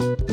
thank you